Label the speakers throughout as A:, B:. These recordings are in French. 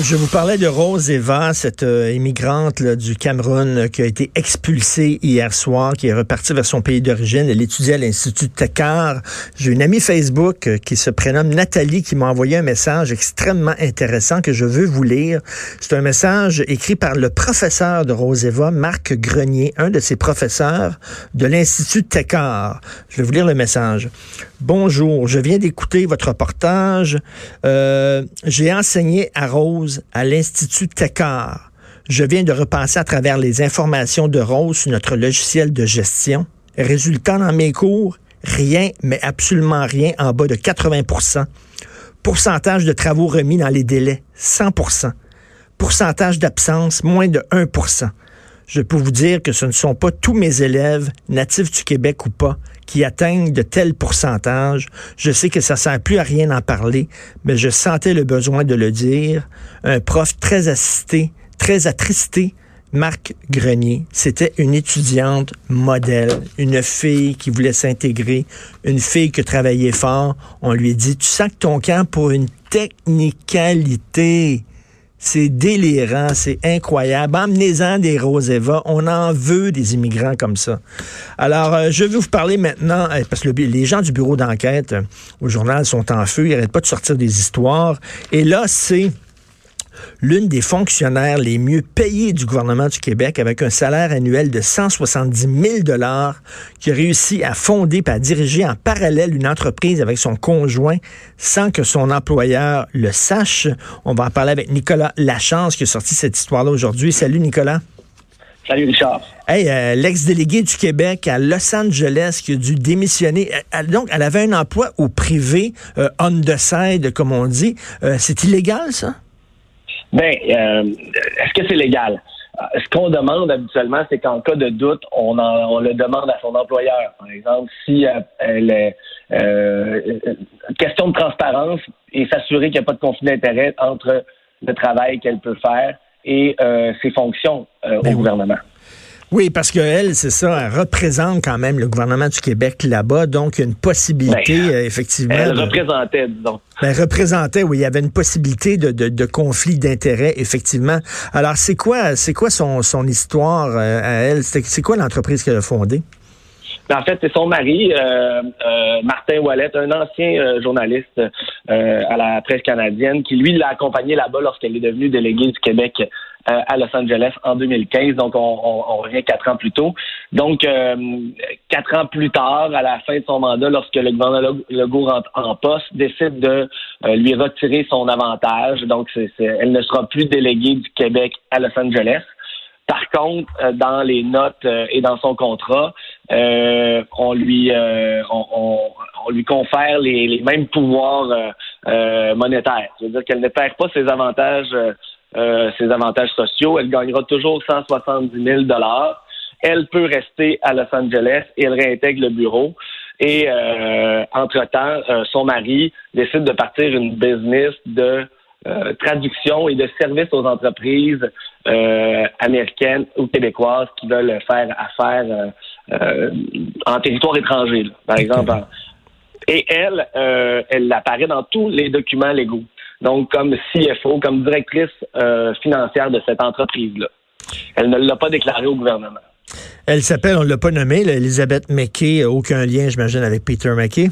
A: Je vous parlais de Rose Eva, cette euh, immigrante du Cameroun euh, qui a été expulsée hier soir, qui est repartie vers son pays d'origine. Elle étudiait à l'Institut Takar. J'ai une amie Facebook euh, qui se prénomme Nathalie qui m'a envoyé un message extrêmement intéressant que je veux vous lire. C'est un message écrit par le professeur de Rose Eva, Marc Grenier, un de ses professeurs de l'Institut Takar. Je vais vous lire le message. Bonjour, je viens d'écouter votre reportage. Euh, J'ai enseigné à Rose à l'Institut Técart. Je viens de repasser à travers les informations de Rose sur notre logiciel de gestion. Résultat dans mes cours, rien, mais absolument rien en bas de 80 Pourcentage de travaux remis dans les délais, 100 Pourcentage d'absence, moins de 1 je peux vous dire que ce ne sont pas tous mes élèves, natifs du Québec ou pas, qui atteignent de tels pourcentages. Je sais que ça sert plus à rien d'en parler, mais je sentais le besoin de le dire. Un prof très assisté, très attristé, Marc Grenier, c'était une étudiante modèle, une fille qui voulait s'intégrer, une fille qui travaillait fort. On lui a dit, tu sacs ton camp pour une technicalité. C'est délirant, c'est incroyable. Emmenez-en des Roseva. On en veut des immigrants comme ça. Alors, euh, je vais vous parler maintenant, euh, parce que les gens du bureau d'enquête euh, au journal sont en feu, ils n'arrêtent pas de sortir des histoires. Et là, c'est l'une des fonctionnaires les mieux payées du gouvernement du Québec avec un salaire annuel de 170 000 dollars qui a réussi à fonder et à diriger en parallèle une entreprise avec son conjoint sans que son employeur le sache. On va en parler avec Nicolas Lachance qui a sorti cette histoire-là aujourd'hui. Salut Nicolas.
B: Salut Richard.
A: Hey, euh, l'ex-délégué du Québec à Los Angeles qui a dû démissionner. donc, elle avait un emploi au privé, euh, on the side, comme on dit. Euh, c'est illégal, ça?
B: Ben, euh, est-ce que c'est légal? Euh, ce qu'on demande habituellement, c'est qu'en cas de doute, on, on le demande à son employeur. Par exemple, si euh, elle est question de transparence et s'assurer qu'il n'y a pas de conflit d'intérêt entre le travail qu'elle peut faire et ses fonctions au ben gouvernement.
A: Oui, parce qu'elle, c'est ça, elle représente quand même le gouvernement du Québec là-bas, donc il y a une possibilité, ben, euh, effectivement.
B: Elle représentait, disons.
A: Ben, représentait, oui, il y avait une possibilité de, de, de conflit d'intérêts, effectivement. Alors, c'est quoi, c'est quoi son, son histoire euh, à elle? C'est quoi l'entreprise qu'elle a fondée?
B: Ben, en fait, c'est son mari, euh, Martin Wallet, un ancien journaliste à la presse canadienne, qui lui l'a accompagné là-bas lorsqu'elle est devenue déléguée du Québec euh, à Los Angeles en 2015. Donc, on, revient quatre ans plus tôt. Donc, euh, quatre ans plus tard, à la fin de son mandat, lorsque le gouvernement Legault rentre en poste, décide de euh, lui retirer son avantage. Donc, elle ne sera plus déléguée du Québec à Los Angeles. Par contre, dans les notes et dans son contrat, on lui on, lui confère les, les mêmes pouvoirs monétaires. C'est-à-dire qu'elle ne perd pas ses avantages euh, ses avantages sociaux. Elle gagnera toujours 170 000 dollars. Elle peut rester à Los Angeles et elle réintègre le bureau. Et euh, entre-temps, euh, son mari décide de partir une business de traduction et de service aux entreprises américaines ou québécoises qui veulent faire affaire en territoire étranger, par exemple. Et elle, elle apparaît dans tous les documents légaux donc comme CFO, comme directrice euh, financière de cette entreprise-là. Elle ne l'a pas déclaré au gouvernement.
A: Elle s'appelle, on ne l'a pas nommée, Elisabeth McKay, aucun lien, j'imagine, avec Peter McKay?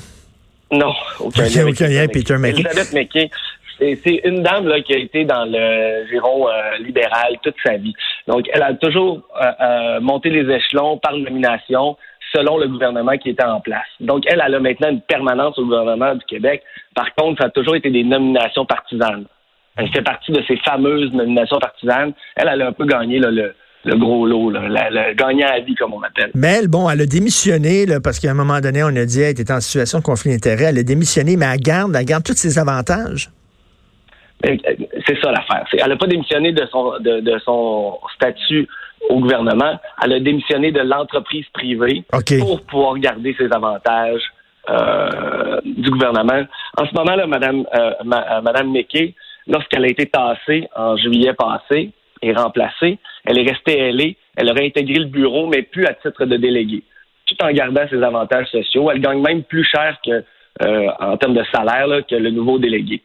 B: Non, aucun lien.
A: aucun lien avec Peter McKay.
B: Elisabeth McKay, c'est une dame là, qui a été dans le giron euh, libéral toute sa vie. Donc, elle a toujours euh, monté les échelons par nomination selon le gouvernement qui était en place. Donc, elle, elle a maintenant une permanence au gouvernement du Québec. Par contre, ça a toujours été des nominations partisanes. Elle fait partie de ces fameuses nominations partisanes. Elle, elle a un peu gagné le, gros lot, le gagnant à vie, comme on appelle.
A: Mais elle, bon, elle a démissionné, parce qu'à un moment donné, on a dit qu'elle était en situation de conflit d'intérêt. Elle a démissionné, mais elle garde, elle garde tous ses avantages.
B: C'est ça l'affaire. Elle n'a pas démissionné de son, de, son statut au gouvernement. Elle a démissionné de l'entreprise privée pour pouvoir garder ses avantages euh, du gouvernement. En ce moment, là, Madame, euh, euh, Madame lorsqu'elle a été tassée en juillet passé et remplacée, elle est restée ailée. Elle aurait intégré le bureau, mais plus à titre de déléguée, tout en gardant ses avantages sociaux. Elle gagne même plus cher que en termes de salaire que le nouveau délégué.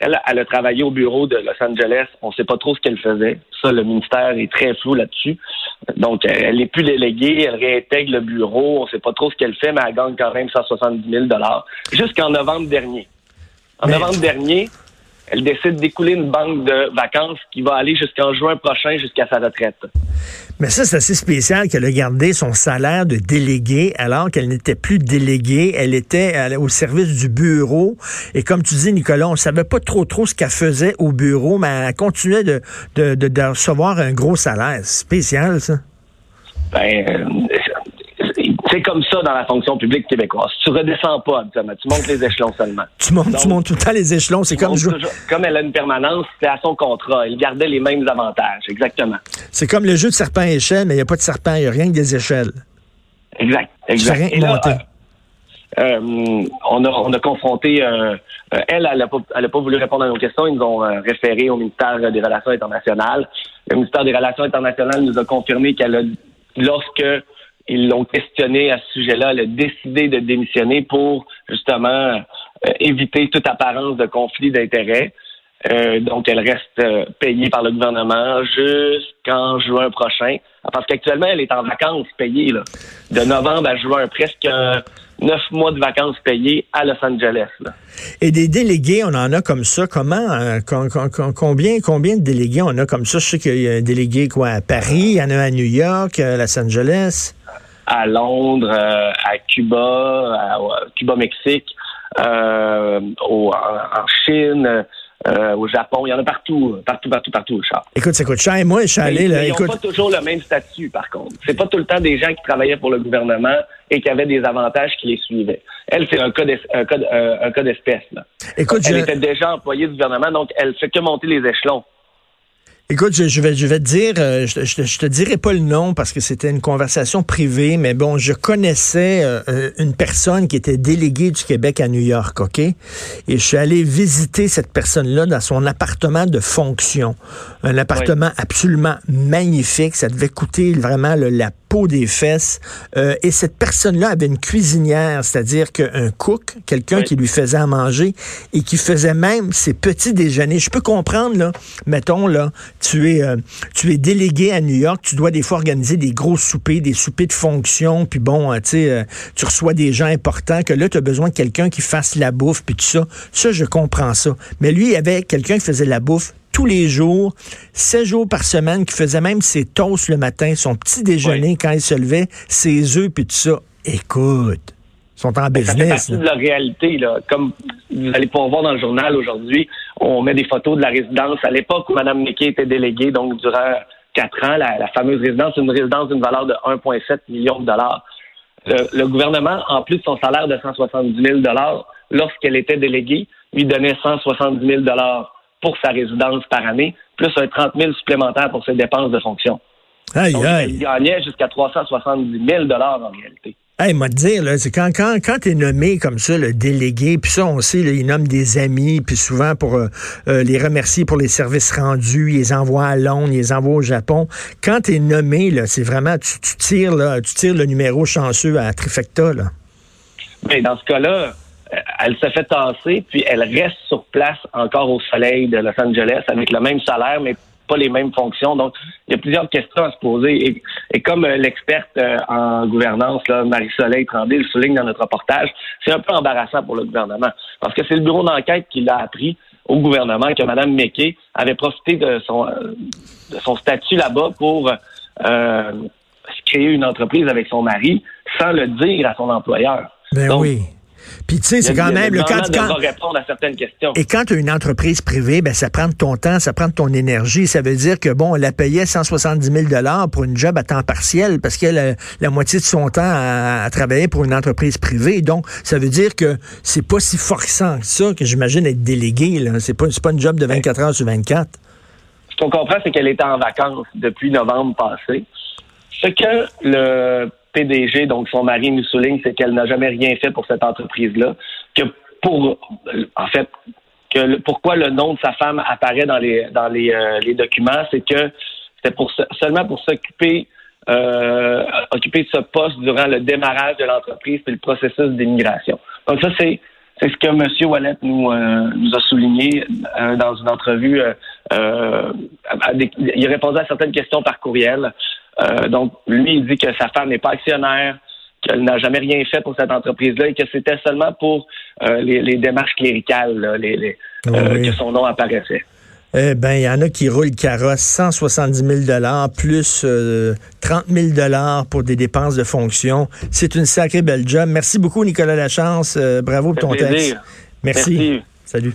B: Elle, elle a travaillé au bureau de Los Angeles. On ne sait pas trop ce qu'elle faisait. Ça, le ministère est très flou là-dessus. Donc, elle n'est plus déléguée. Elle réintègre le bureau. On ne sait pas trop ce qu'elle fait, mais elle gagne quand même 170 000 jusqu'en novembre dernier. En novembre dernier, elle décide d'écouler une banque de vacances qui va aller jusqu'en juin prochain jusqu'à sa retraite.
A: Mais ça, c'est assez spécial qu'elle a gardé son salaire de déléguée alors qu'elle n'était plus déléguée. Elle était au service du bureau. Et comme tu dis, Nicolas, on ne savait pas trop trop ce qu'elle faisait au bureau, mais elle continuait de, recevoir un gros salaire. Spécial, ça.
B: Ben, c'est comme ça dans la fonction publique québécoise. Tu redescends pas, tu montes les échelons seulement.
A: Tu montes, tu montes tout le temps les échelons. C'est comme
B: comme elle a une permanence, c'est à son contrat. Elle gardait les mêmes avantages, exactement.
A: C'est comme le jeu de serpent et échelle, mais il n'y a pas de serpent, il n'y a rien que des échelles.
B: Exact, exact. Euh, on, a, on a confronté, euh, euh, elle, elle n'a pas, pas, voulu répondre à nos questions. Ils nous ont référé au ministère des Relations internationales. Le ministère des Relations internationales nous a confirmé qu'elle a, lorsque ils l'ont questionné à ce sujet-là. Elle a décidé de démissionner pour justement euh, éviter toute apparence de conflit d'intérêts. Euh, donc, elle reste euh, payée par le gouvernement jusqu'en juin prochain. Parce qu'actuellement, elle est en vacances payées. Là. De novembre à juin, presque neuf mois de vacances payées à Los Angeles.
A: Et des délégués, on en a comme ça. Comment, combien, combien de délégués on a comme ça? Je sais qu'il y a un délégué quoi, à Paris, il y en a à New York, à Los Angeles
B: à Londres, euh, à Cuba, à, Cuba-Mexique, euh, en, Chine. Euh, au Japon, il y en a partout, partout, partout, partout, Charles.
A: Écoute, ça coûte cher. Moi, je suis allé là.
B: Ils n'ont pas toujours le même statut, par contre. C'est pas tout le temps des gens qui travaillaient pour le gouvernement et qui avaient des avantages qui les suivaient. Elle, c'est un cas d'espèce. Écoute, elle était déjà employée du gouvernement, donc elle fait que monter les échelons.
A: Écoute, je, vais, je vais te dire, euh, je, je, te dirai pas le nom parce que c'était une conversation privée, mais bon, je connaissais euh, euh, une personne qui était déléguée du Québec à New York, OK? Et je suis allé visiter cette personne-là dans son appartement de fonction. Un appartement absolument magnifique. Ça devait coûter vraiment la peau des fesses. Euh, et cette personne-là avait une cuisinière, c'est-à-dire qu'un cook, quelqu'un qui lui faisait à manger et qui faisait même ses petits déjeuners. Je peux comprendre, là, mettons, là, tu es, euh, tu es délégué à New York, tu dois des fois organiser des gros soupers, des soupers de fonction, puis bon, euh, tu sais, tu reçois des gens importants, que là, tu as besoin de quelqu'un qui fasse la bouffe, puis tout ça. Ça, je comprends ça. Mais lui, il y avait quelqu'un qui faisait la bouffe tous les jours, sept jours par semaine, qui faisait même ses toasts le matin, son petit déjeuner quand il se levait, ses œufs puis tout ça. Écoute, ils sont en business.
B: C'est de la réalité. Là. Comme vous allez pouvoir voir dans le journal aujourd'hui, on met des photos de la résidence. À l'époque où Mme Niquet était déléguée, donc durant quatre ans, la, fameuse résidence, une résidence d'une valeur de 1,7 million de dollars. Le, gouvernement, en plus de son salaire de 170 000 dollars, lorsqu'elle était déléguée, lui donnait 170 000 dollars pour sa résidence par année, plus un 30 000 supplémentaires pour ses dépenses de fonction.
A: Aïe, aïe.
B: Il gagnait jusqu'à 370 000 en réalité.
A: Hey, moi te dire, là, c'est quand, quand, quand tu es nommé comme ça, le délégué, puis ça, on sait, là, ils nomment des amis, puis souvent pour euh, euh, les remercier pour les services rendus, ils les envoient à Londres, ils les envoient au Japon. Quand tu es nommé, c'est vraiment, tu, tires, là, tu tires le numéro chanceux à Trifecta, là.
B: Bien, dans ce cas-là, euh, elle se fait tasser, puis elle reste sur place encore au soleil de Los Angeles avec le même salaire, mais pas les mêmes fonctions. Donc, il y a plusieurs questions à se poser. Et, comme euh, l'experte euh, en gouvernance, Marie-Soleil Tremblay, le souligne dans notre reportage, c'est un peu embarrassant pour le gouvernement. Parce que c'est le bureau d'enquête qui l'a appris au gouvernement que Mme McKay avait profité de son, de son statut là-bas pour créer une entreprise avec son mari sans le dire à son employeur.
A: Ben oui. Puis tu sais, c'est quand même
B: le
A: quand,
B: quand répondre à certaines questions.
A: Et quand tu as une entreprise privée, ben ça prend de ton temps, ça prend de ton énergie. Ça veut dire que bon, on la payait 170 000 dollars pour une job à temps partiel parce qu'elle a la moitié de son temps à, travailler pour une entreprise privée. Donc, ça veut dire que c'est pas si forçant que ça que j'imagine être délégué. Là, c'est pas c'est pas une job de 24 heures sur 24.
B: Ce qu'on comprend, c'est qu'elle était en vacances depuis novembre passé. Ce que le PDG, donc son mari, nous souligne, c'est qu'elle n'a jamais rien fait pour cette entreprise-là. Que pour, en fait, que pourquoi le nom de sa femme apparaît dans les dans les, euh, les documents, c'est que c'était pour seulement pour s'occuper euh, occuper ce poste durant le démarrage de l'entreprise et le processus d'immigration. Donc ça c'est c'est ce que M. Wallet nous, euh, nous a souligné euh, dans une entrevue. Euh, il répondait à certaines questions par courriel. Donc, lui, il dit que sa femme n'est pas actionnaire, qu'elle n'a jamais rien fait pour cette entreprise-là et que c'était seulement pour les, démarches cléricales les, que son nom apparaissait.
A: Eh ben, il y en a qui roulent carrosse 170 000 plus 30 000 pour des dépenses de fonction. C'est une sacrée belle job. Merci beaucoup, Nicolas Lachance. Euh, bravo pour ton texte.
B: Merci.
A: Salut.